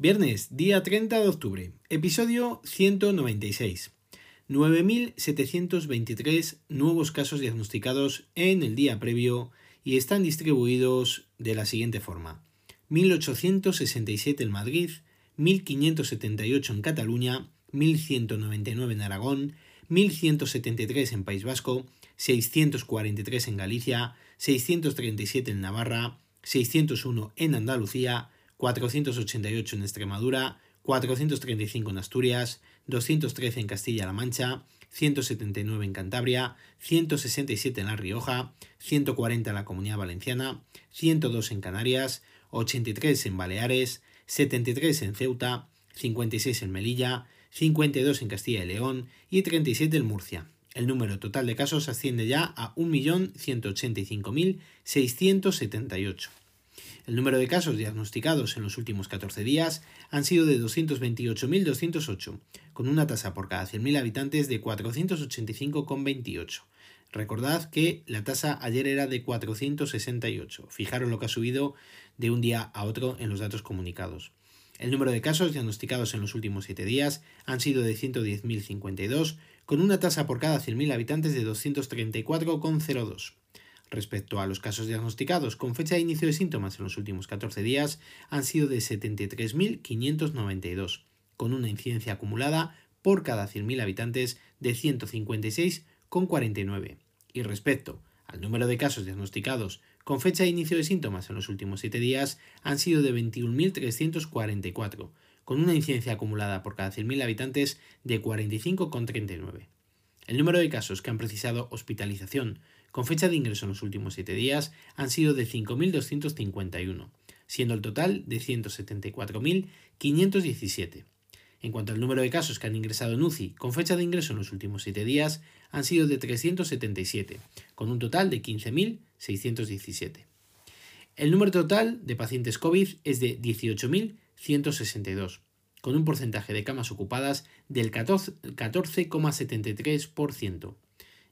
Viernes, día 30 de octubre, episodio 196. 9.723 nuevos casos diagnosticados en el día previo y están distribuidos de la siguiente forma. 1.867 en Madrid, 1.578 en Cataluña, 1.199 en Aragón, 1.173 en País Vasco, 643 en Galicia, 637 en Navarra, 601 en Andalucía, 488 en Extremadura, 435 en Asturias, 213 en Castilla-La Mancha, 179 en Cantabria, 167 en La Rioja, 140 en la Comunidad Valenciana, 102 en Canarias, 83 en Baleares, 73 en Ceuta, 56 en Melilla, 52 en Castilla y León y 37 en Murcia. El número total de casos asciende ya a 1.185.678. El número de casos diagnosticados en los últimos 14 días han sido de 228.208, con una tasa por cada 100.000 habitantes de 485,28. Recordad que la tasa ayer era de 468. Fijaros lo que ha subido de un día a otro en los datos comunicados. El número de casos diagnosticados en los últimos 7 días han sido de 110.052, con una tasa por cada 100.000 habitantes de 234,02. Respecto a los casos diagnosticados con fecha de inicio de síntomas en los últimos 14 días, han sido de 73.592, con una incidencia acumulada por cada 100.000 habitantes de 156,49. Y respecto al número de casos diagnosticados con fecha de inicio de síntomas en los últimos 7 días, han sido de 21.344, con una incidencia acumulada por cada 100.000 habitantes de 45,39. El número de casos que han precisado hospitalización con fecha de ingreso en los últimos 7 días han sido de 5.251, siendo el total de 174.517. En cuanto al número de casos que han ingresado en UCI con fecha de ingreso en los últimos 7 días, han sido de 377, con un total de 15.617. El número total de pacientes COVID es de 18.162, con un porcentaje de camas ocupadas del 14,73%.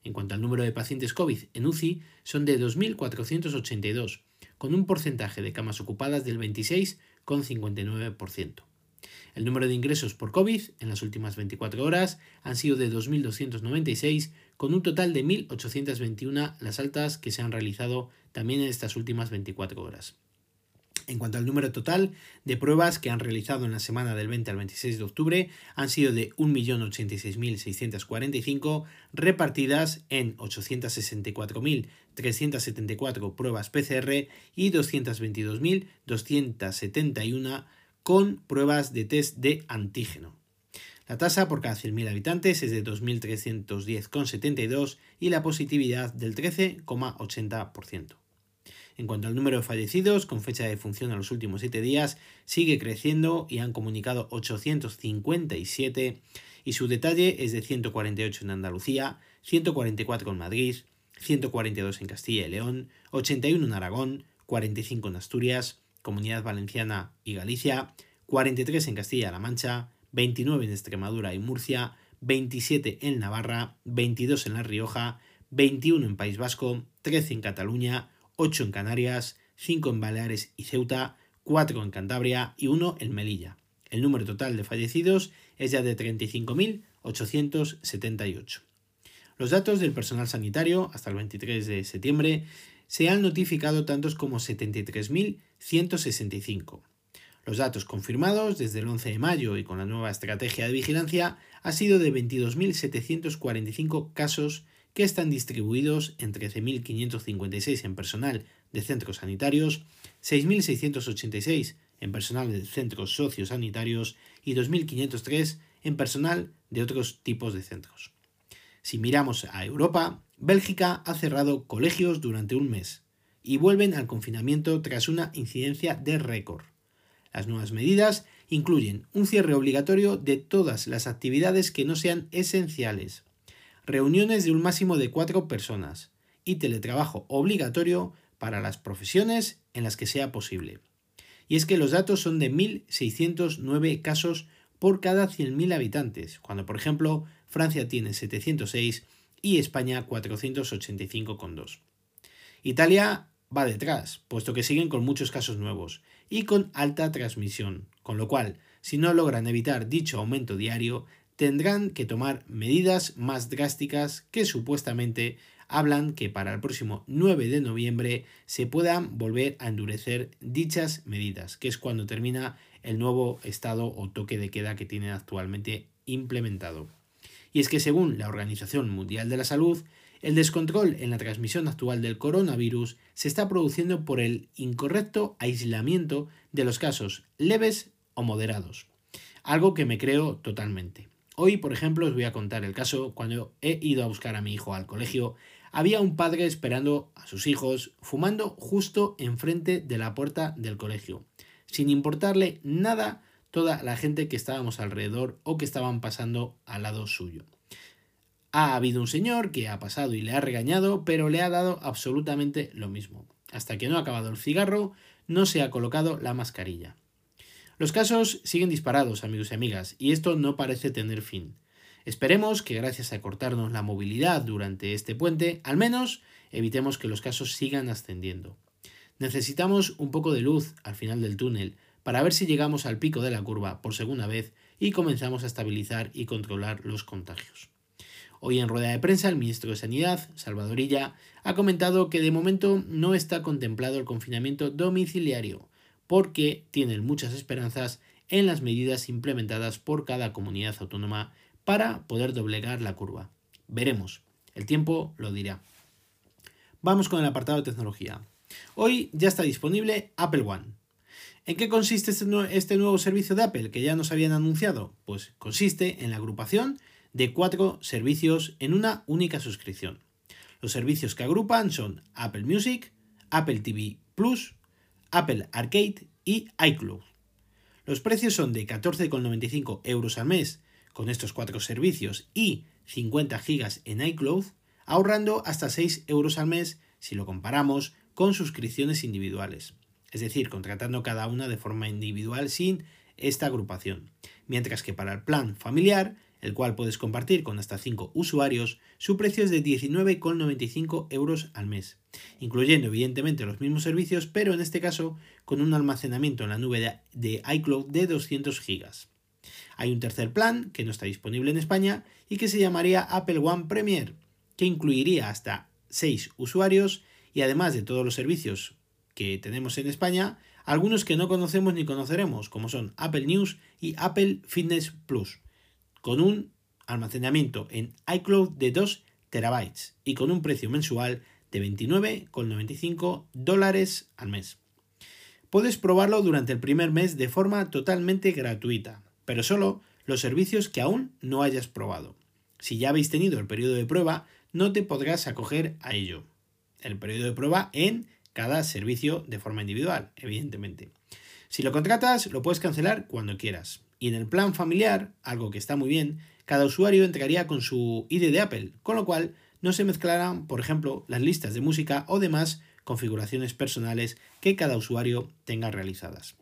En cuanto al número de pacientes COVID en UCI, son de 2.482, con un porcentaje de camas ocupadas del 26,59%. El número de ingresos por COVID en las últimas 24 horas han sido de 2.296, con un total de 1.821 las altas que se han realizado también en estas últimas 24 horas. En cuanto al número total de pruebas que han realizado en la semana del 20 al 26 de octubre, han sido de 1.086.645 repartidas en 864.374 pruebas PCR y 222.271 con pruebas de test de antígeno. La tasa por cada 100.000 habitantes es de 2.310,72 y la positividad del 13,80%. En cuanto al número de fallecidos, con fecha de función a los últimos 7 días, sigue creciendo y han comunicado 857 y su detalle es de 148 en Andalucía, 144 en Madrid, 142 en Castilla y León, 81 en Aragón, 45 en Asturias, Comunidad Valenciana y Galicia, 43 en Castilla-La Mancha, 29 en Extremadura y Murcia, 27 en Navarra, 22 en La Rioja, 21 en País Vasco, 13 en Cataluña, 8 en Canarias, 5 en Baleares y Ceuta, 4 en Cantabria y 1 en Melilla. El número total de fallecidos es ya de 35.878. Los datos del personal sanitario hasta el 23 de septiembre se han notificado tantos como 73.165. Los datos confirmados desde el 11 de mayo y con la nueva estrategia de vigilancia ha sido de 22.745 casos que están distribuidos en 13.556 en personal de centros sanitarios, 6.686 en personal de centros sociosanitarios y 2.503 en personal de otros tipos de centros. Si miramos a Europa, Bélgica ha cerrado colegios durante un mes y vuelven al confinamiento tras una incidencia de récord. Las nuevas medidas incluyen un cierre obligatorio de todas las actividades que no sean esenciales, reuniones de un máximo de cuatro personas y teletrabajo obligatorio para las profesiones en las que sea posible. Y es que los datos son de 1.609 casos por cada 100.000 habitantes, cuando por ejemplo Francia tiene 706 y España 485,2. Italia va detrás, puesto que siguen con muchos casos nuevos y con alta transmisión, con lo cual, si no logran evitar dicho aumento diario, tendrán que tomar medidas más drásticas que supuestamente hablan que para el próximo 9 de noviembre se puedan volver a endurecer dichas medidas, que es cuando termina el nuevo estado o toque de queda que tienen actualmente implementado. Y es que según la Organización Mundial de la Salud, el descontrol en la transmisión actual del coronavirus se está produciendo por el incorrecto aislamiento de los casos leves o moderados, algo que me creo totalmente. Hoy, por ejemplo, os voy a contar el caso cuando he ido a buscar a mi hijo al colegio. Había un padre esperando a sus hijos fumando justo enfrente de la puerta del colegio, sin importarle nada toda la gente que estábamos alrededor o que estaban pasando al lado suyo. Ha habido un señor que ha pasado y le ha regañado, pero le ha dado absolutamente lo mismo. Hasta que no ha acabado el cigarro, no se ha colocado la mascarilla. Los casos siguen disparados, amigos y amigas, y esto no parece tener fin. Esperemos que gracias a cortarnos la movilidad durante este puente, al menos evitemos que los casos sigan ascendiendo. Necesitamos un poco de luz al final del túnel para ver si llegamos al pico de la curva por segunda vez y comenzamos a estabilizar y controlar los contagios. Hoy en rueda de prensa el ministro de Sanidad, Salvadorilla, ha comentado que de momento no está contemplado el confinamiento domiciliario, porque tienen muchas esperanzas en las medidas implementadas por cada comunidad autónoma para poder doblegar la curva. Veremos, el tiempo lo dirá. Vamos con el apartado de tecnología. Hoy ya está disponible Apple One. ¿En qué consiste este, este nuevo servicio de Apple que ya nos habían anunciado? Pues consiste en la agrupación de cuatro servicios en una única suscripción. Los servicios que agrupan son Apple Music, Apple TV Plus, Apple Arcade y iCloud. Los precios son de 14,95 euros al mes con estos cuatro servicios y 50 gigas en iCloud, ahorrando hasta 6 euros al mes si lo comparamos con suscripciones individuales, es decir, contratando cada una de forma individual sin esta agrupación, mientras que para el plan familiar el cual puedes compartir con hasta 5 usuarios, su precio es de 19,95 euros al mes, incluyendo evidentemente los mismos servicios, pero en este caso con un almacenamiento en la nube de iCloud de 200 GB. Hay un tercer plan que no está disponible en España y que se llamaría Apple One Premier, que incluiría hasta 6 usuarios y además de todos los servicios que tenemos en España, algunos que no conocemos ni conoceremos, como son Apple News y Apple Fitness Plus con un almacenamiento en iCloud de 2 terabytes y con un precio mensual de 29,95 dólares al mes. Puedes probarlo durante el primer mes de forma totalmente gratuita, pero solo los servicios que aún no hayas probado. Si ya habéis tenido el periodo de prueba, no te podrás acoger a ello. El periodo de prueba en cada servicio de forma individual, evidentemente. Si lo contratas, lo puedes cancelar cuando quieras. Y en el plan familiar, algo que está muy bien, cada usuario entraría con su ID de Apple, con lo cual no se mezclarán, por ejemplo, las listas de música o demás configuraciones personales que cada usuario tenga realizadas.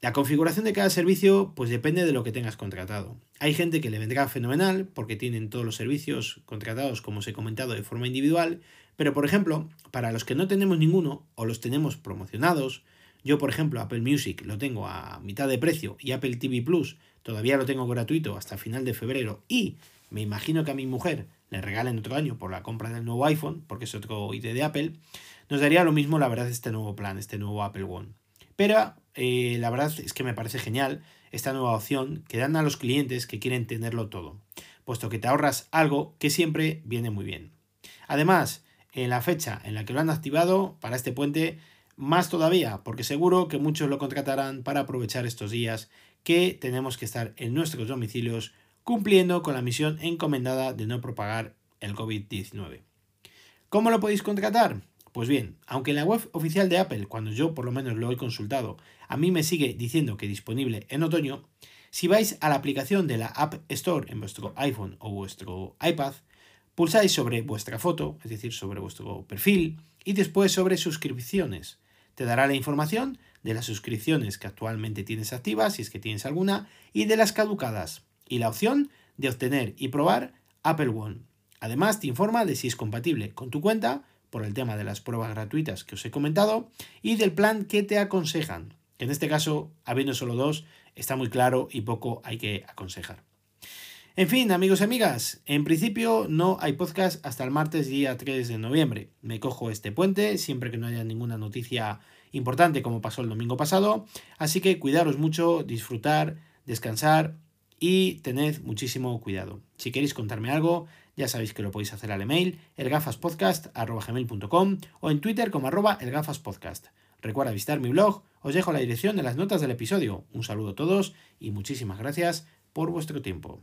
La configuración de cada servicio pues depende de lo que tengas contratado. Hay gente que le vendrá fenomenal porque tienen todos los servicios contratados como os he comentado de forma individual, pero por ejemplo, para los que no tenemos ninguno o los tenemos promocionados yo, por ejemplo, Apple Music lo tengo a mitad de precio y Apple TV Plus todavía lo tengo gratuito hasta final de febrero y me imagino que a mi mujer le regalen otro año por la compra del nuevo iPhone, porque es otro ID de Apple, nos daría lo mismo la verdad este nuevo plan, este nuevo Apple One. Pero eh, la verdad es que me parece genial esta nueva opción que dan a los clientes que quieren tenerlo todo, puesto que te ahorras algo que siempre viene muy bien. Además, en la fecha en la que lo han activado para este puente, más todavía, porque seguro que muchos lo contratarán para aprovechar estos días que tenemos que estar en nuestros domicilios cumpliendo con la misión encomendada de no propagar el COVID-19. ¿Cómo lo podéis contratar? Pues bien, aunque en la web oficial de Apple, cuando yo por lo menos lo he consultado, a mí me sigue diciendo que disponible en otoño, si vais a la aplicación de la App Store en vuestro iPhone o vuestro iPad, pulsáis sobre vuestra foto, es decir, sobre vuestro perfil, y después sobre suscripciones. Te dará la información de las suscripciones que actualmente tienes activas, si es que tienes alguna, y de las caducadas, y la opción de obtener y probar Apple One. Además, te informa de si es compatible con tu cuenta, por el tema de las pruebas gratuitas que os he comentado, y del plan que te aconsejan. en este caso, habiendo solo dos, está muy claro y poco hay que aconsejar. En fin, amigos y amigas, en principio no hay podcast hasta el martes día 3 de noviembre. Me cojo este puente siempre que no haya ninguna noticia importante como pasó el domingo pasado. Así que cuidaros mucho, disfrutar, descansar y tened muchísimo cuidado. Si queréis contarme algo, ya sabéis que lo podéis hacer al email elgafaspodcast.com o en Twitter como arroba elgafaspodcast. Recuerda visitar mi blog, os dejo la dirección de las notas del episodio. Un saludo a todos y muchísimas gracias por vuestro tiempo.